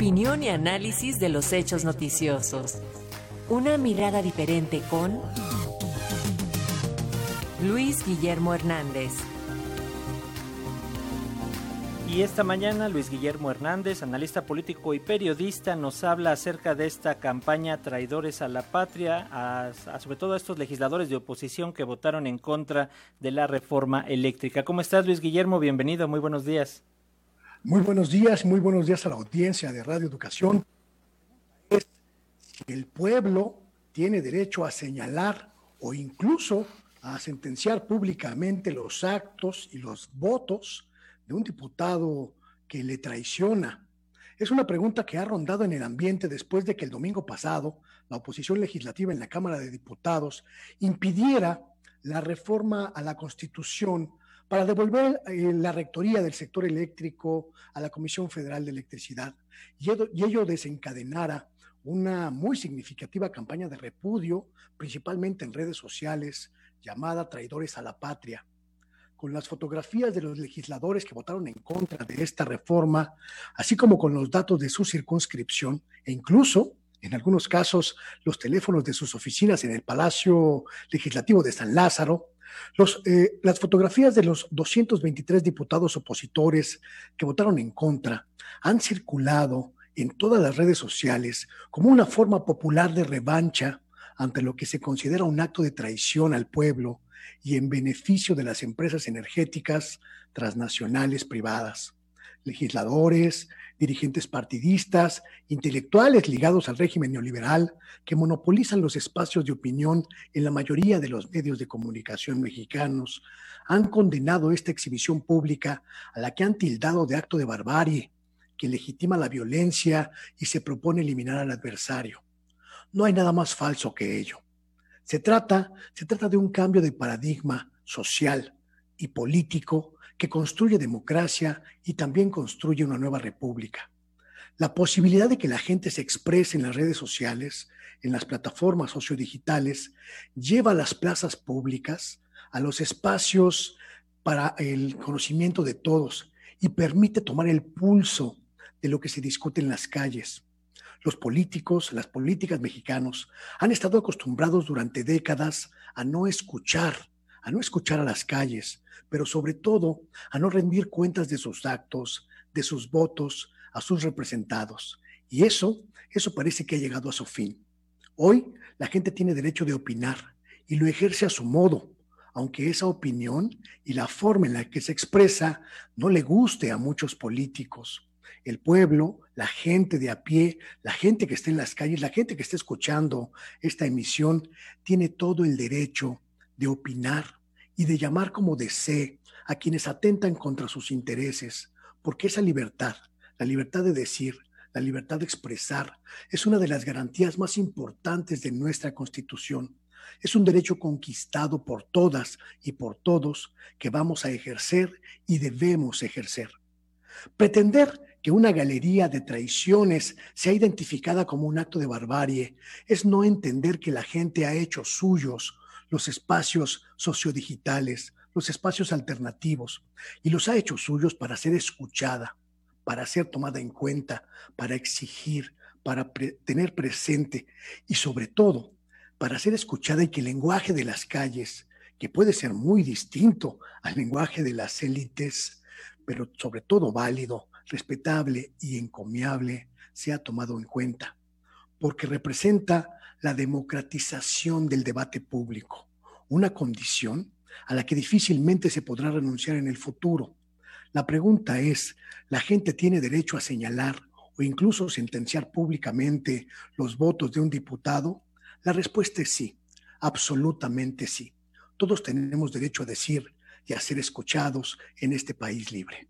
Opinión y análisis de los hechos noticiosos. Una mirada diferente con Luis Guillermo Hernández. Y esta mañana Luis Guillermo Hernández, analista político y periodista, nos habla acerca de esta campaña Traidores a la Patria, sobre todo a estos legisladores de oposición que votaron en contra de la reforma eléctrica. ¿Cómo estás Luis Guillermo? Bienvenido, muy buenos días. Muy buenos días, muy buenos días a la audiencia de Radio Educación. el pueblo tiene derecho a señalar o incluso a sentenciar públicamente los actos y los votos de un diputado que le traiciona? Es una pregunta que ha rondado en el ambiente después de que el domingo pasado la oposición legislativa en la Cámara de Diputados impidiera la reforma a la Constitución para devolver eh, la rectoría del sector eléctrico a la Comisión Federal de Electricidad y ello desencadenara una muy significativa campaña de repudio, principalmente en redes sociales, llamada Traidores a la Patria. Con las fotografías de los legisladores que votaron en contra de esta reforma, así como con los datos de su circunscripción e incluso, en algunos casos, los teléfonos de sus oficinas en el Palacio Legislativo de San Lázaro, eh, las fotografías de los 223 diputados opositores que votaron en contra han circulado en todas las redes sociales como una forma popular de revancha ante lo que se considera un acto de traición al pueblo y en beneficio de las empresas energéticas transnacionales privadas, legisladores, dirigentes partidistas, intelectuales ligados al régimen neoliberal que monopolizan los espacios de opinión en la mayoría de los medios de comunicación mexicanos, han condenado esta exhibición pública a la que han tildado de acto de barbarie, que legitima la violencia y se propone eliminar al adversario. No hay nada más falso que ello. Se trata, se trata de un cambio de paradigma social y político que construye democracia y también construye una nueva república. La posibilidad de que la gente se exprese en las redes sociales, en las plataformas sociodigitales, lleva a las plazas públicas, a los espacios para el conocimiento de todos y permite tomar el pulso de lo que se discute en las calles los políticos, las políticas mexicanos han estado acostumbrados durante décadas a no escuchar, a no escuchar a las calles, pero sobre todo a no rendir cuentas de sus actos, de sus votos a sus representados. Y eso, eso parece que ha llegado a su fin. Hoy la gente tiene derecho de opinar y lo ejerce a su modo, aunque esa opinión y la forma en la que se expresa no le guste a muchos políticos el pueblo, la gente de a pie, la gente que está en las calles, la gente que está escuchando esta emisión, tiene todo el derecho de opinar y de llamar como desee a quienes atentan contra sus intereses, porque esa libertad, la libertad de decir, la libertad de expresar, es una de las garantías más importantes de nuestra Constitución. Es un derecho conquistado por todas y por todos que vamos a ejercer y debemos ejercer. Pretender que una galería de traiciones sea identificada como un acto de barbarie es no entender que la gente ha hecho suyos los espacios sociodigitales, los espacios alternativos, y los ha hecho suyos para ser escuchada, para ser tomada en cuenta, para exigir, para tener presente y sobre todo para ser escuchada y que el lenguaje de las calles, que puede ser muy distinto al lenguaje de las élites, pero sobre todo válido, respetable y encomiable sea tomado en cuenta, porque representa la democratización del debate público, una condición a la que difícilmente se podrá renunciar en el futuro. La pregunta es, ¿la gente tiene derecho a señalar o incluso sentenciar públicamente los votos de un diputado? La respuesta es sí, absolutamente sí. Todos tenemos derecho a decir y a ser escuchados en este país libre.